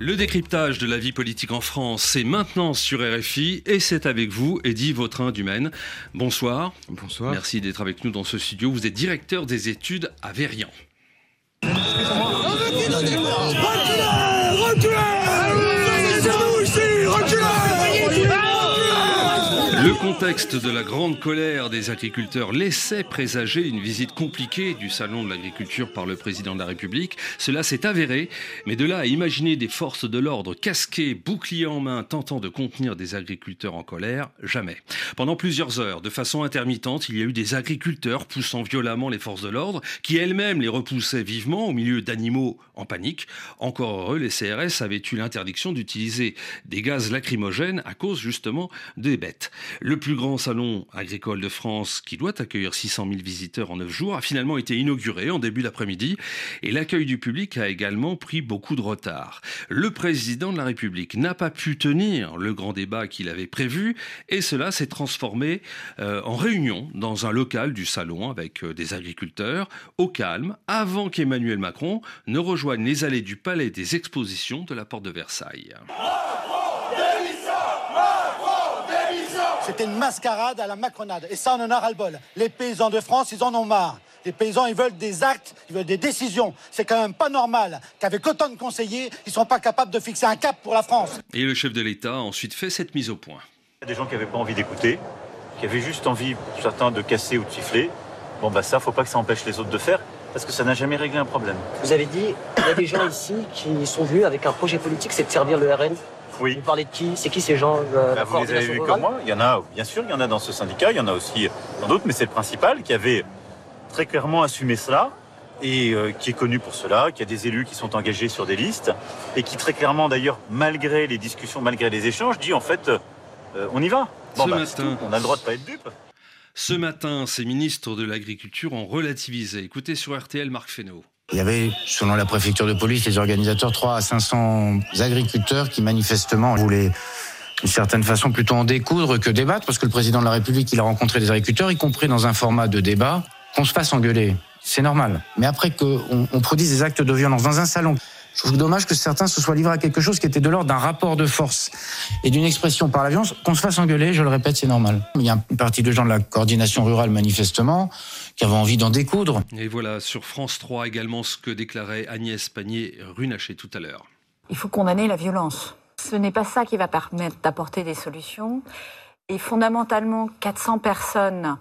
Le décryptage de la vie politique en France, c'est maintenant sur RFI et c'est avec vous, Eddy Vautrin du Maine. Bonsoir. Bonsoir. Merci d'être avec nous dans ce studio. Vous êtes directeur des études à Verian. Le contexte de la grande colère des agriculteurs laissait présager une visite compliquée du Salon de l'agriculture par le président de la République. Cela s'est avéré, mais de là à imaginer des forces de l'ordre casquées, boucliers en main, tentant de contenir des agriculteurs en colère, jamais. Pendant plusieurs heures, de façon intermittente, il y a eu des agriculteurs poussant violemment les forces de l'ordre, qui elles-mêmes les repoussaient vivement au milieu d'animaux en panique. Encore heureux, les CRS avaient eu l'interdiction d'utiliser des gaz lacrymogènes à cause justement des bêtes. Le plus grand salon agricole de France, qui doit accueillir 600 000 visiteurs en 9 jours, a finalement été inauguré en début d'après-midi et l'accueil du public a également pris beaucoup de retard. Le président de la République n'a pas pu tenir le grand débat qu'il avait prévu et cela s'est transformé euh, en réunion dans un local du salon avec euh, des agriculteurs au calme avant qu'Emmanuel Macron ne rejoigne les allées du palais des expositions de la porte de Versailles. C'était une mascarade à la macronade. Et ça, on en a ras-le-bol. Les paysans de France, ils en ont marre. Les paysans, ils veulent des actes, ils veulent des décisions. C'est quand même pas normal qu'avec autant de conseillers, ils sont pas capables de fixer un cap pour la France. Et le chef de l'État a ensuite fait cette mise au point. Il y a des gens qui n'avaient pas envie d'écouter, qui avaient juste envie, certains, de casser ou de siffler. Bon, bah ça, faut pas que ça empêche les autres de faire, parce que ça n'a jamais réglé un problème. Vous avez dit, il y a des gens ici qui sont venus avec un projet politique, c'est de servir le RN. Oui. Vous parlez de qui? C'est qui ces gens euh, Bah, vous les avez vus comme moi. Il y en a, bien sûr, il y en a dans ce syndicat, il y en a aussi dans d'autres, mais c'est le principal qui avait très clairement assumé cela et euh, qui est connu pour cela, qui a des élus qui sont engagés sur des listes et qui très clairement d'ailleurs, malgré les discussions, malgré les échanges, dit en fait, euh, on y va. Ce bah, matin. tout. on a le droit de pas être dupe. Ce matin, ces ministres de l'Agriculture ont relativisé. Écoutez sur RTL Marc Fesneau. Il y avait, selon la préfecture de police, les organisateurs, 3 à 500 agriculteurs qui manifestement voulaient d'une certaine façon plutôt en découdre que débattre, parce que le président de la République, il a rencontré des agriculteurs, y compris dans un format de débat, qu'on se fasse engueuler. C'est normal. Mais après qu'on on produise des actes de violence dans un salon, je trouve dommage que certains se soient livrés à quelque chose qui était de l'ordre d'un rapport de force et d'une expression par la violence. Qu'on se fasse engueuler, je le répète, c'est normal. Il y a une partie de gens de la coordination rurale, manifestement, qui avaient envie d'en découdre. Et voilà sur France 3 également ce que déclarait Agnès Pannier-Runacher tout à l'heure. Il faut condamner la violence. Ce n'est pas ça qui va permettre d'apporter des solutions. Et fondamentalement, 400 personnes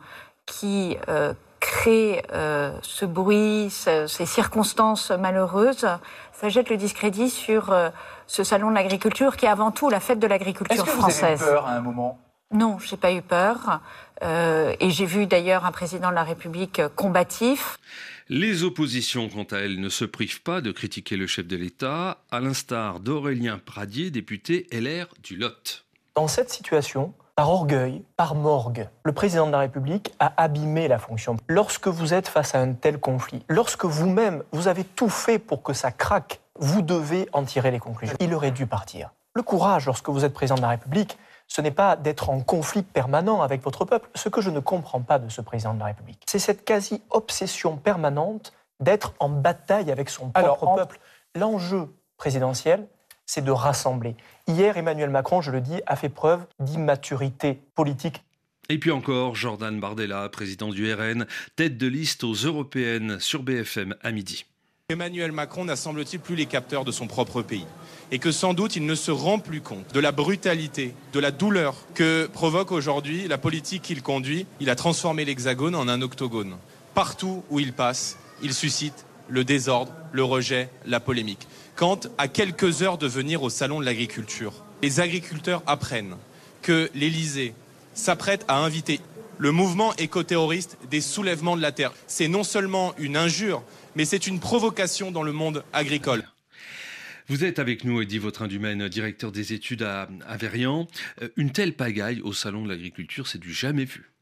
qui euh, créent euh, ce bruit, ce- ces circonstances malheureuses, ça jette le discrédit sur euh, ce salon de l'agriculture qui est avant tout la fête de l'agriculture française. à un moment? Non, j'ai pas eu peur. Euh, et j'ai vu d'ailleurs un président de la République combatif. Les oppositions, quant à elles, ne se privent pas de critiquer le chef de l'État, à l'instar d'Aurélien Pradier, député LR du Lot. Dans cette situation, par orgueil, par morgue, le président de la République a abîmé la fonction. Lorsque vous êtes face à un tel conflit, lorsque vous-même, vous avez tout fait pour que ça craque, vous devez en tirer les conclusions. Il aurait dû partir. Le courage, lorsque vous êtes président de la République, ce n'est pas d'être en conflit permanent avec votre peuple. Ce que je ne comprends pas de ce président de la République, c'est cette quasi-obsession permanente d'être en bataille avec son propre peuple. L'enjeu présidentiel, c'est de rassembler. Hier, Emmanuel Macron, je le dis, a fait preuve d'immaturité politique. Et puis encore, Jordan Bardella, président du RN, tête de liste aux européennes sur BFM à midi. Emmanuel Macron n'a semble-t-il plus les capteurs de son propre pays et que sans doute il ne se rend plus compte de la brutalité, de la douleur que provoque aujourd'hui la politique qu'il conduit. Il a transformé l'Hexagone en un octogone. Partout où il passe, il suscite le désordre, le rejet, la polémique. Quand, à quelques heures de venir au Salon de l'agriculture, les agriculteurs apprennent que l'Élysée s'apprête à inviter le mouvement écoterroriste des soulèvements de la terre, c'est non seulement une injure, mais c'est une provocation dans le monde agricole. Vous êtes avec nous, Eddy Vautrin Dumaine, directeur des études à, à euh, Une telle pagaille au Salon de l'agriculture, c'est du jamais vu.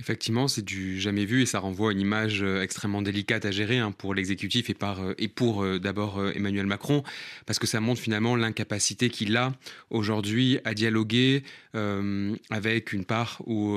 Effectivement, c'est du jamais vu et ça renvoie une image euh, extrêmement délicate à gérer hein, pour l'exécutif et, euh, pour euh, d'abord Emmanuel Macron, parce que ça montre finalement l'incapacité qu'il a aujourd'hui à dialoguer avec une part ou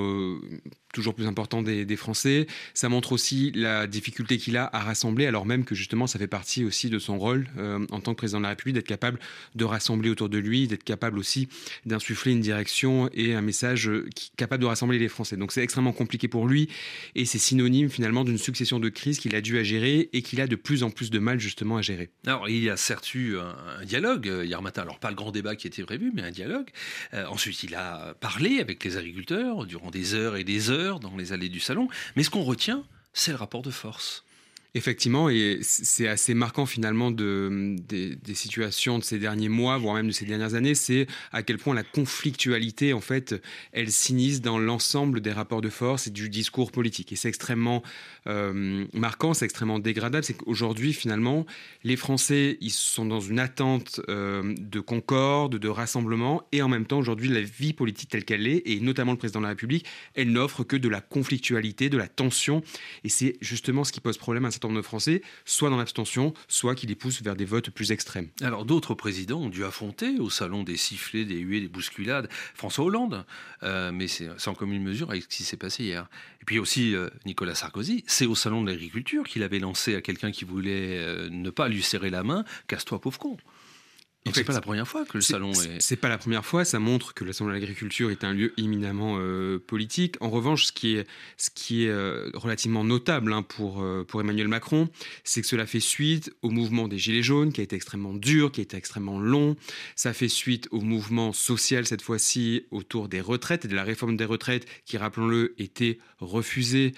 toujours plus important des, Français. Ça montre aussi la difficulté qu'il a à rassembler, alors même que justement ça fait partie aussi de son rôle euh, en tant que président de la République, d'être capable de rassembler autour de lui, d'être capable aussi d'insuffler une direction et un message euh, capable de rassembler les Français. Donc c'est extrêmement compliqué pour lui et c'est synonyme finalement d'une succession de crises qu'il a dû à gérer et qu'il a de plus en plus de mal justement à gérer. Alors il y a certes eu un, dialogue euh, hier matin, alors pas le grand débat qui était prévu, mais un dialogue. ensuite il a parlé avec les agriculteurs durant des heures et des heures dans les allées du salon. Mais ce qu'on retient, c'est le rapport de force. Effectivement, et c'est assez marquant finalement de, des, situations de ces derniers mois, voire même de ces dernières années, c'est à quel point la conflictualité, en fait, elle s'inise dans l'ensemble des rapports de force et du discours politique. Et c'est extrêmement euh, marquant, c'est extrêmement dégradable, c'est qu'aujourd'hui, finalement, les Français, ils sont dans une attente euh, de concorde, de rassemblement, et en même temps, aujourd'hui, la vie politique telle qu'elle est, et notamment le président de la République, elle n'offre que de la conflictualité, de la tension, et c'est justement ce qui pose problème à certain de Français, soit dans l'abstention, soit qui les pousse vers des votes plus extrêmes. Alors d'autres présidents ont dû affronter au salon des sifflets, des huées, des bousculades, François Hollande, euh, mais c'est en commune mesure avec ce qui s'est passé hier. Et puis aussi Nicolas Sarkozy, c'est au salon de l'agriculture qu'il avait lancé à quelqu'un qui voulait euh, ne pas lui serrer la main Casse-toi, pauvre con. Donc c'est pas la première fois que le salon est. C'est pas la première fois. Ça montre que le salon de l'agriculture est un lieu éminemment euh, politique. En revanche, ce qui est, ce qui est euh, relativement notable hein, pour, pour Emmanuel Macron, c'est que cela fait suite au mouvement des Gilets jaunes, qui a été extrêmement dur, qui a été extrêmement long. Ça fait suite au mouvement social cette fois-ci autour des retraites et de la réforme des retraites, qui, rappelons-le, était refusée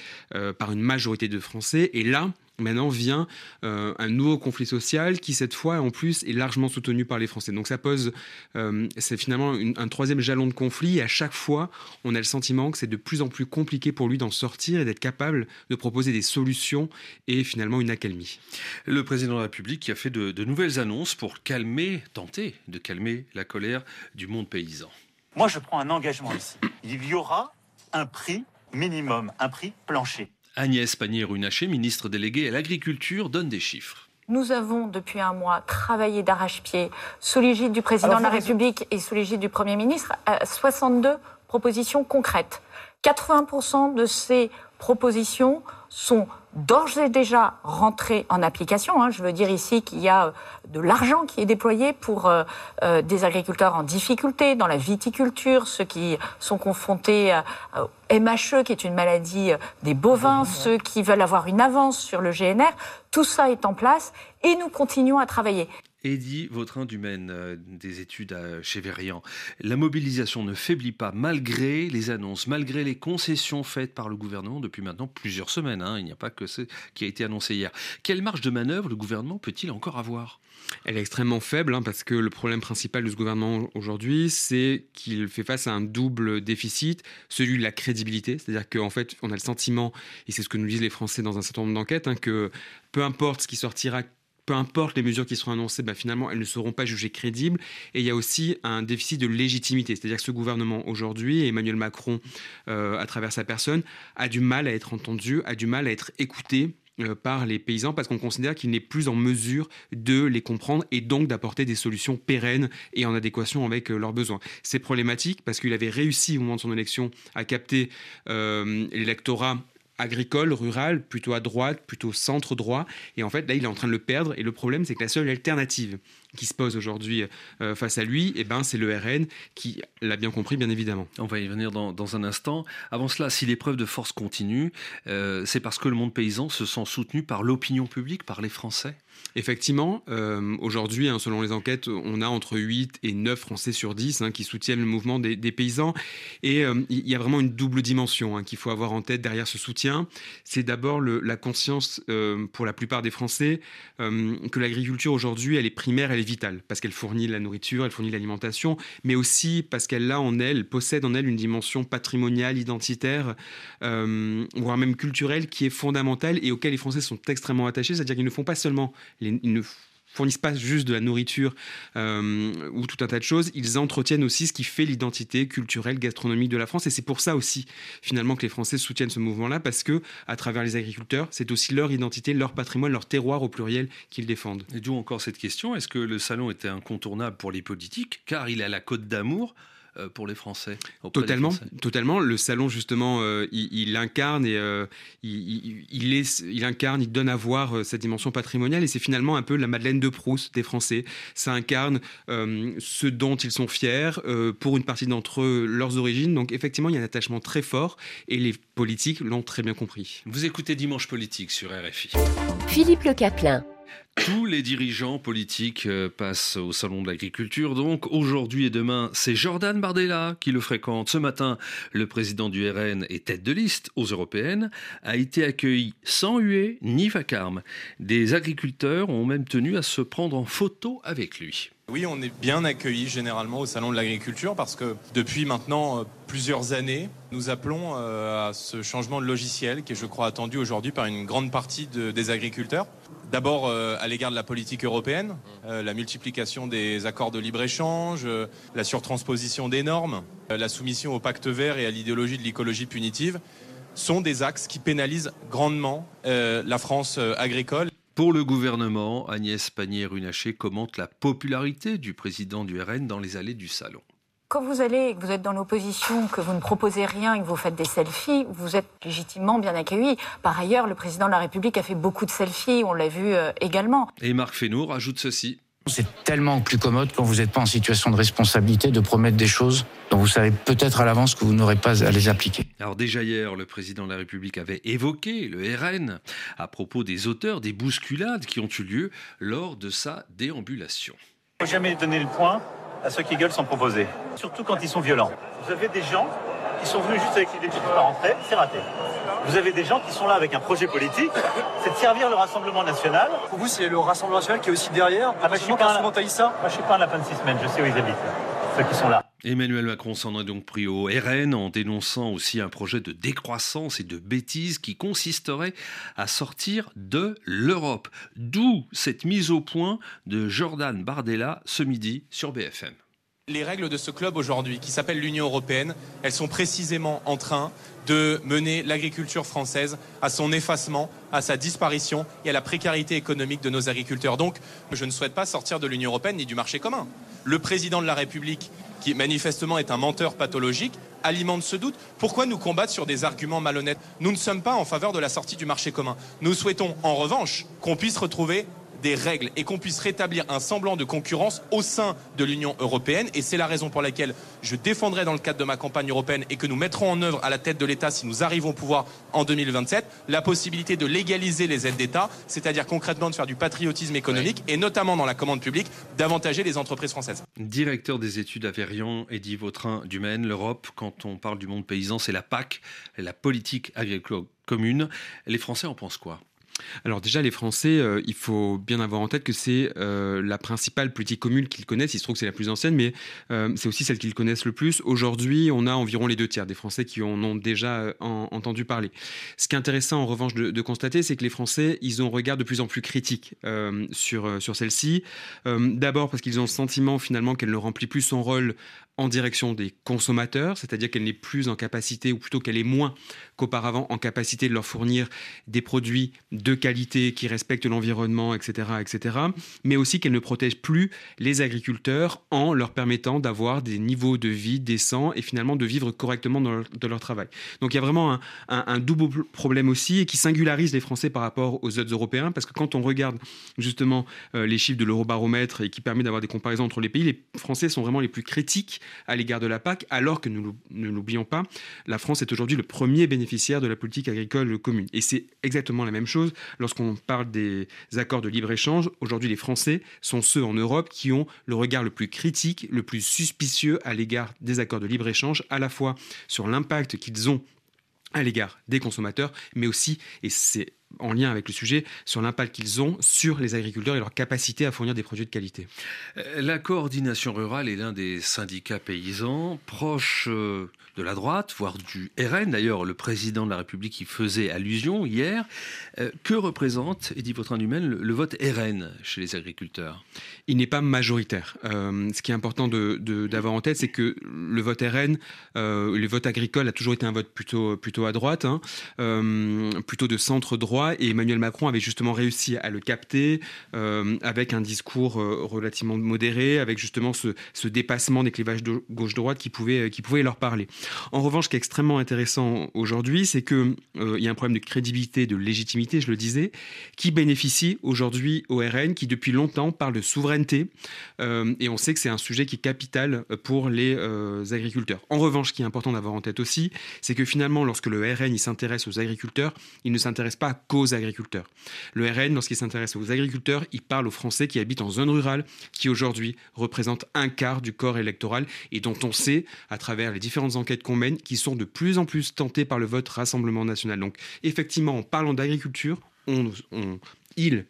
par une majorité de Français. Et là, Maintenant vient euh, un nouveau conflit social qui, cette fois, en plus, est largement soutenu par les Français. Donc ça pose, euh, c'est finalement un troisième jalon de conflit. Et à chaque fois, on a le sentiment que c'est de plus en plus compliqué pour lui d'en sortir et d'être capable de proposer des solutions et finalement une accalmie. Le président de la République qui a fait de, de nouvelles annonces pour calmer, tenter de calmer la colère du monde paysan. Moi, je prends un engagement ici. Il y aura un prix minimum, un prix plancher. Agnès Pannier-Runacher, ministre déléguée à l'Agriculture, donne des chiffres. Nous avons depuis un mois travaillé d'arrache-pied sous l'égide du président de la République et sous l'égide du Premier ministre à 62 propositions concrètes. 80% de ces propositions sont d'ores et déjà rentrées en application. Hein. Je veux dire ici qu'il y a euh, de l'argent qui est déployé pour euh, euh, des agriculteurs en difficulté dans la viticulture, ceux qui sont confrontés au MHE, qui est une maladie des bovins, ceux qui veulent avoir une avance sur le GNR. Tout ça est en place et nous continuons à travailler. Eddy Vautrin du euh, des études chez Verian. La mobilisation ne faiblit pas malgré les annonces, malgré les concessions faites par le gouvernement depuis maintenant plusieurs semaines. Hein. Il n'y a pas que ce qui a été annoncé hier. Quelle marge de manœuvre le gouvernement peut-il encore avoir? Elle est extrêmement faible hein, parce que le problème principal de ce gouvernement aujourd'hui, c'est qu'il fait face à un double déficit, celui de la crédibilité, c'est-à-dire qu'en fait, on a le sentiment, et c'est ce que nous disent les Français dans un certain nombre d'enquêtes, hein, que peu importe ce qui sortira peu importe les mesures qui seront annoncées, bah, finalement, elles ne seront pas jugées crédibles. Et il y a aussi un déficit de légitimité. C'est-à-dire que ce gouvernement aujourd'hui, Emmanuel Macron, euh, à travers sa personne, a du mal à être entendu, a du mal à être écouté euh, par les paysans parce qu'on considère qu'il n'est plus en mesure de les comprendre et donc d'apporter des solutions pérennes et en adéquation avec euh, leurs besoins. C'est problématique parce qu'il avait réussi au moment de son élection à capter l'électorat agricole, rural, plutôt à droite, plutôt centre droit. Et en fait, là, il est en train de le perdre. Et le problème, c'est que la seule alternative qui se pose aujourd'hui euh, face à lui, eh ben, c'est le RN qui l'a bien compris, bien évidemment. On va y venir dans, un instant. Avant cela, si l'épreuve de force continue, euh, c'est parce que le monde paysan se sent soutenu par l'opinion publique, par les Français? Effectivement, euh, aujourd'hui, hein, selon les enquêtes, on a entre 8 et 9 Français sur 10 hein, qui soutiennent le mouvement des, paysans. Et il y a vraiment une double dimension hein, qu'il faut avoir en tête derrière ce soutien. C'est d'abord la conscience, pour la plupart des Français, que l'agriculture aujourd'hui, elle est primaire, elle est vitale, parce qu'elle fournit la nourriture, elle fournit l'alimentation, mais aussi parce qu'elle a en elle, possède en elle une dimension patrimoniale, identitaire, euh, voire même culturelle, qui est fondamentale et auquel les Français sont extrêmement attachés. C'est-à-dire qu'ils ne font pas seulement, ils ne fournissent pas juste de la nourriture euh, ou tout un tas de choses, ils entretiennent aussi ce qui fait l'identité culturelle, gastronomique de la France. Et c'est pour ça aussi, finalement, que les Français soutiennent ce mouvement-là, parce que, à travers les agriculteurs, c'est aussi leur identité, leur patrimoine, leur terroir au pluriel qu'ils défendent. Et d'où encore cette question est-ce que le salon était incontournable pour les politiques, car il a la côte d'amour pour les Français Totalement, totalement. Le salon justement, euh, il, incarne et euh, il, il, incarne, il donne à voir cette dimension patrimoniale et c'est finalement un peu la Madeleine de Proust des Français. Ça incarne ce dont ils sont fiers pour une partie d'entre eux leurs origines. Donc effectivement, il y a un attachement très fort et les politiques l'ont très bien compris. Vous écoutez Dimanche Politique sur RFI. Philippe Le Caplin. Tous les dirigeants politiques euh, passent au Salon de l'Agriculture. Donc aujourd'hui et demain, c'est Jordan Bardella qui le fréquente. Ce matin, le président du RN et tête de liste aux européennes a été accueilli sans huée ni vacarme. Des agriculteurs ont même tenu à se prendre en photo avec lui. Oui, on est bien accueillis généralement au Salon de l'Agriculture parce que depuis maintenant euh, plusieurs années, nous appelons euh, à ce changement de logiciel qui est, je crois, attendu aujourd'hui par une grande partie des agriculteurs. D'abord euh, à l'égard de la politique européenne, la multiplication des accords de libre-échange, la surtransposition des normes, la soumission au pacte vert et à l'idéologie de l'écologie punitive sont des axes qui pénalisent grandement la France agricole. Pour le gouvernement, Agnès Pannier-Runacher commente la popularité du président du RN dans les allées du salon. Quand vous allez, que vous êtes dans l'opposition, que vous ne proposez rien et que vous faites des selfies, vous êtes légitimement bien accueilli. Par ailleurs, le président de la République a fait beaucoup de selfies, on l'a vu euh, également. Et Marc Fesneau rajoute ceci. C'est tellement plus commode quand vous n'êtes pas en situation de responsabilité de promettre des choses dont vous savez peut-être à l'avance que vous n'aurez pas à les appliquer. Alors déjà hier, le président de la République avait évoqué le RN à propos des auteurs des bousculades qui ont eu lieu lors de sa déambulation. Il ne faut jamais donner le point à ceux qui gueulent sans proposer, surtout quand ils sont violents. Vous avez des gens qui sont venus juste avec l'idée de pas rentrer, c'est raté. Vous avez des gens qui sont là avec un projet politique, c'est de servir le Rassemblement national. Pour vous, c'est le Rassemblement national qui est aussi derrière ah bah, je je suis pas un lapin de six semaines, je sais où ils habitent, ceux qui sont là. Emmanuel Macron s'en est donc pris au RN en dénonçant aussi un projet de décroissance et de bêtise qui consisterait à sortir de l'Europe. D'où cette mise au point de Jordan Bardella ce midi sur BFM. Les règles de ce club aujourd'hui, qui s'appelle l'Union européenne, elles sont précisément en train de mener l'agriculture française à son effacement, à sa disparition et à la précarité économique de nos agriculteurs. Donc, je ne souhaite pas sortir de l'Union européenne ni du marché commun. Le président de la République, qui manifestement est un menteur pathologique, alimente ce doute. Pourquoi nous combattre sur des arguments malhonnêtes? Nous ne sommes pas en faveur de la sortie du marché commun. Nous souhaitons en revanche qu'on puisse retrouver des règles et qu'on puisse rétablir un semblant de concurrence au sein de l'Union européenne. Et c'est la raison pour laquelle je défendrai dans le cadre de ma campagne européenne et que nous mettrons en œuvre à la tête de l'État, si nous arrivons au pouvoir en 2027, la possibilité de légaliser les aides d'État, c'est-à-dire concrètement de faire du patriotisme économique et notamment dans la commande publique, d'avantager les entreprises françaises. Directeur des études à Verian, Eddy Vautrin du Maine, l'Europe, quand on parle du monde paysan, c'est la PAC, la politique agricole commune. Les Français en pensent quoi? Alors déjà, les Français, euh, il faut bien avoir en tête que c'est euh, la principale politique commune qu'ils connaissent. Il se trouve que c'est la plus ancienne, mais euh, c'est aussi celle qu'ils connaissent le plus. Aujourd'hui, on a environ les deux tiers des Français qui en ont déjà entendu parler. Ce qui est intéressant, en revanche, de, constater, c'est que les Français, ils ont un regard de plus en plus critique sur, sur celle-ci. D'abord parce qu'ils ont le sentiment finalement qu'elle ne remplit plus son rôle en direction des consommateurs, c'est-à-dire qu'elle n'est plus en capacité, ou plutôt qu'elle est moins qu'auparavant en capacité de leur fournir des produits de qualité qui respectent l'environnement, etc., etc., mais aussi qu'elle ne protège plus les agriculteurs en leur permettant d'avoir des niveaux de vie décents et finalement de vivre correctement dans leur, travail. Donc il y a vraiment un, double problème aussi et qui singularise les Français par rapport aux autres Européens, parce que quand on regarde justement euh, les chiffres de l'Eurobaromètre et qui permet d'avoir des comparaisons entre les pays, les Français sont vraiment les plus critiques à l'égard de la PAC, alors que nous ne l'oublions pas, la France est aujourd'hui le premier bénéficiaire de la politique agricole commune. Et c'est exactement la même chose lorsqu'on parle des accords de libre-échange. Aujourd'hui, les Français sont ceux en Europe qui ont le regard le plus critique, le plus suspicieux à l'égard des accords de libre-échange, à la fois sur l'impact qu'ils ont à l'égard des consommateurs, mais aussi, et c'est en lien avec le sujet sur l'impact qu'ils ont sur les agriculteurs et leur capacité à fournir des produits de qualité. Euh, la coordination rurale est l'un des syndicats paysans proches euh, de la droite, voire du RN. D'ailleurs, le président de la République y faisait allusion hier. Euh, que représente, Edith Vautrin-Dumaine, le, le, vote RN chez les agriculteurs? Il n'est pas majoritaire. Euh, ce qui est important d'avoir de, de, en tête, c'est que le vote RN, euh, le vote agricole a toujours été un vote plutôt, plutôt à droite, hein, euh, plutôt de centre droit, et Emmanuel Macron avait justement réussi à le capter euh, avec un discours relativement modéré, avec justement ce, dépassement des clivages gauche-droite qui pouvait, qui pouvait leur parler. En revanche, ce qui est extrêmement intéressant aujourd'hui, c'est qu'il euh, y a un problème de crédibilité, de légitimité, je le disais, qui bénéficie aujourd'hui au RN, qui depuis longtemps parle de souveraineté. Euh, et on sait que c'est un sujet qui est capital pour les euh, agriculteurs. En revanche, ce qui est important d'avoir en tête aussi, c'est que finalement, lorsque le RN s'intéresse aux agriculteurs, il ne s'intéresse pas qu'aux agriculteurs. Le RN, lorsqu'il s'intéresse aux agriculteurs, il parle aux Français qui habitent en zone rurale, qui aujourd'hui représentent un quart du corps électoral et dont on sait, à travers les différentes enquêtes qu'on mène, qui sont de plus en plus tentés par le vote Rassemblement national. Donc effectivement, en parlant d'agriculture, on, on, il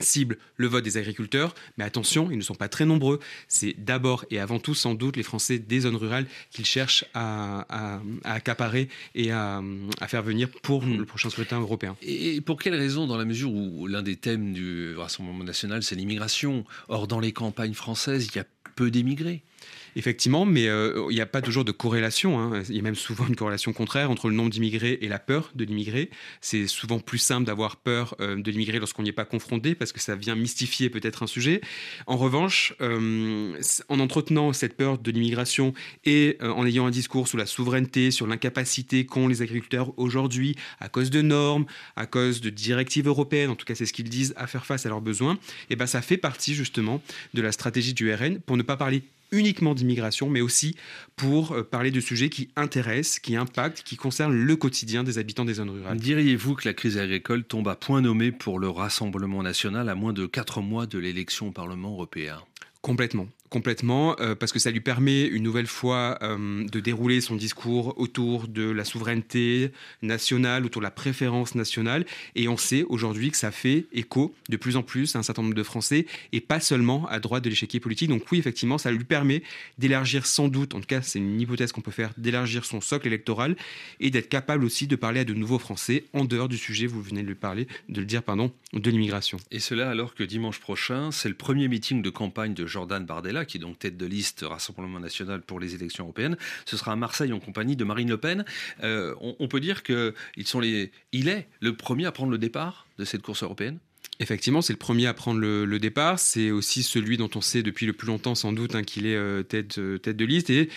cible le vote des agriculteurs, mais attention, ils ne sont pas très nombreux. C'est d'abord et avant tout sans doute les Français des zones rurales qu'ils cherchent à, à, à, accaparer et à, à, faire venir pour le prochain scrutin européen. Et pour quelle raison, dans la mesure où l'un des thèmes du Rassemblement national, c'est l'immigration Or, dans les campagnes françaises, il y a peu d'émigrés? Effectivement, mais euh, il n'y a pas toujours de corrélation. Hein. Il y a même souvent une corrélation contraire entre le nombre d'immigrés et la peur de l'immigré. C'est souvent plus simple d'avoir peur euh, de l'immigré lorsqu'on n'y est pas confronté parce que ça vient mystifier peut-être un sujet. En revanche, euh, en entretenant cette peur de l'immigration et en ayant un discours sur la souveraineté, sur l'incapacité qu'ont les agriculteurs aujourd'hui à cause de normes, à cause de directives européennes, en tout cas c'est ce qu'ils disent, à faire face à leurs besoins, et ben ça fait partie justement de la stratégie du RN pour ne pas parler uniquement d'immigration, mais aussi pour euh, parler de sujets qui intéressent, qui impactent, qui concernent le quotidien des habitants des zones rurales. Diriez-vous que la crise agricole tombe à point nommé pour le Rassemblement national à moins de quatre mois de l'élection au Parlement européen? Complètement complètement euh, parce que ça lui permet une nouvelle fois euh, de dérouler son discours autour de la souveraineté nationale, autour de la préférence nationale. Et on sait aujourd'hui que ça fait écho de plus en plus à un certain nombre de Français et pas seulement à droite de l'échiquier politique. Donc oui, effectivement, ça lui permet d'élargir sans doute, en tout cas c'est une hypothèse qu'on peut faire, d'élargir son socle électoral et d'être capable aussi de parler à de nouveaux Français en dehors du sujet, vous venez de le parler, de le dire, pardon, de l'immigration. Et cela alors que dimanche prochain, c'est le premier meeting de campagne de Jordan Bardella qui est donc tête de liste Rassemblement national pour les élections européennes. Ce sera à Marseille en compagnie de Marine Le Pen. Euh, on, peut dire qu'ils sont les, est le premier à prendre le départ de cette course européenne? Effectivement, c'est le premier à prendre le, départ. C'est aussi celui dont on sait depuis le plus longtemps, sans doute, hein, qu'il est euh, tête, euh, tête de liste. Et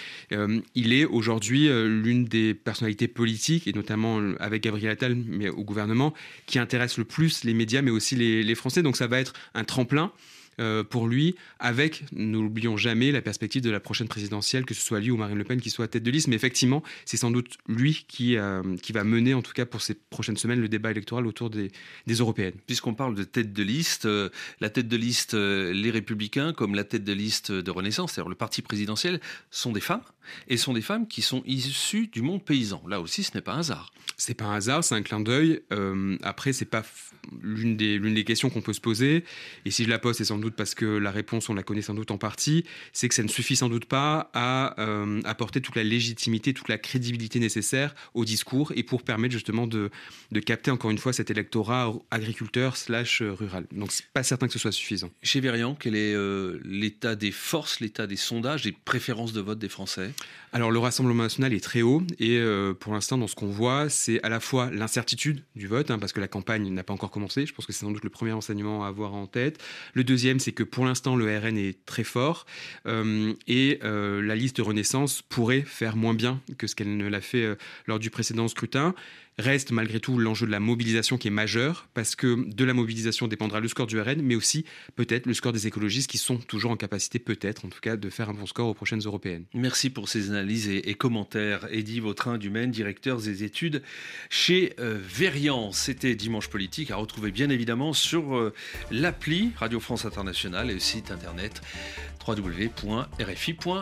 il est aujourd'hui l'une des personnalités politiques, et notamment avec Gabriel Attal, mais au gouvernement, qui intéresse le plus les médias, mais aussi les Français. Donc ça va être un tremplin euh, pour lui, avec, nous l'oublions jamais, la perspective de la prochaine présidentielle, que ce soit lui ou Marine Le Pen qui soit tête de liste. Mais effectivement, c'est sans doute lui qui, euh, qui va mener, en tout cas pour ces prochaines semaines, le débat électoral autour des, des européennes. Puisqu'on parle de tête de liste, euh, la tête de liste, les Républicains, comme la tête de liste de Renaissance, c'est-à-dire le parti présidentiel, sont des femmes et sont des femmes qui sont issues du monde paysan. Là aussi, ce n'est pas un hasard. C'est pas un hasard, c'est un clin d'œil. Après, c'est pas l'une des, l'une des questions qu'on peut se poser. Et si je la pose, c'est sans doute parce que la réponse, on la connaît sans doute en partie. C'est que ça ne suffit sans doute pas à euh, apporter toute la légitimité, toute la crédibilité nécessaire au discours et pour permettre justement de, de capter encore une fois cet électorat agriculteur slash rural. Donc, c'est pas certain que ce soit suffisant. Chez Verian, quel est euh, l'état des forces, l'état des sondages, des préférences de vote des Français? Alors le Rassemblement national est très haut et euh, pour l'instant dans ce qu'on voit c'est à la fois l'incertitude du vote hein, parce que la campagne n'a pas encore commencé, je pense que c'est sans doute le premier enseignement à avoir en tête. Le deuxième c'est que pour l'instant le RN est très fort euh, et euh, la liste Renaissance pourrait faire moins bien que ce qu'elle ne l'a fait euh, lors du précédent scrutin reste malgré tout l'enjeu de la mobilisation qui est majeur, parce que de la mobilisation dépendra le score du RN, mais aussi peut-être le score des écologistes qui sont toujours en capacité, peut-être en tout cas, de faire un bon score aux prochaines européennes. Merci pour ces analyses et, commentaires. Eddy Vautrin du Maine, directeur des études chez euh, Verian. C'était Dimanche Politique, à retrouver bien évidemment sur euh, l'appli Radio France Internationale et le site internet www.rfi.fr.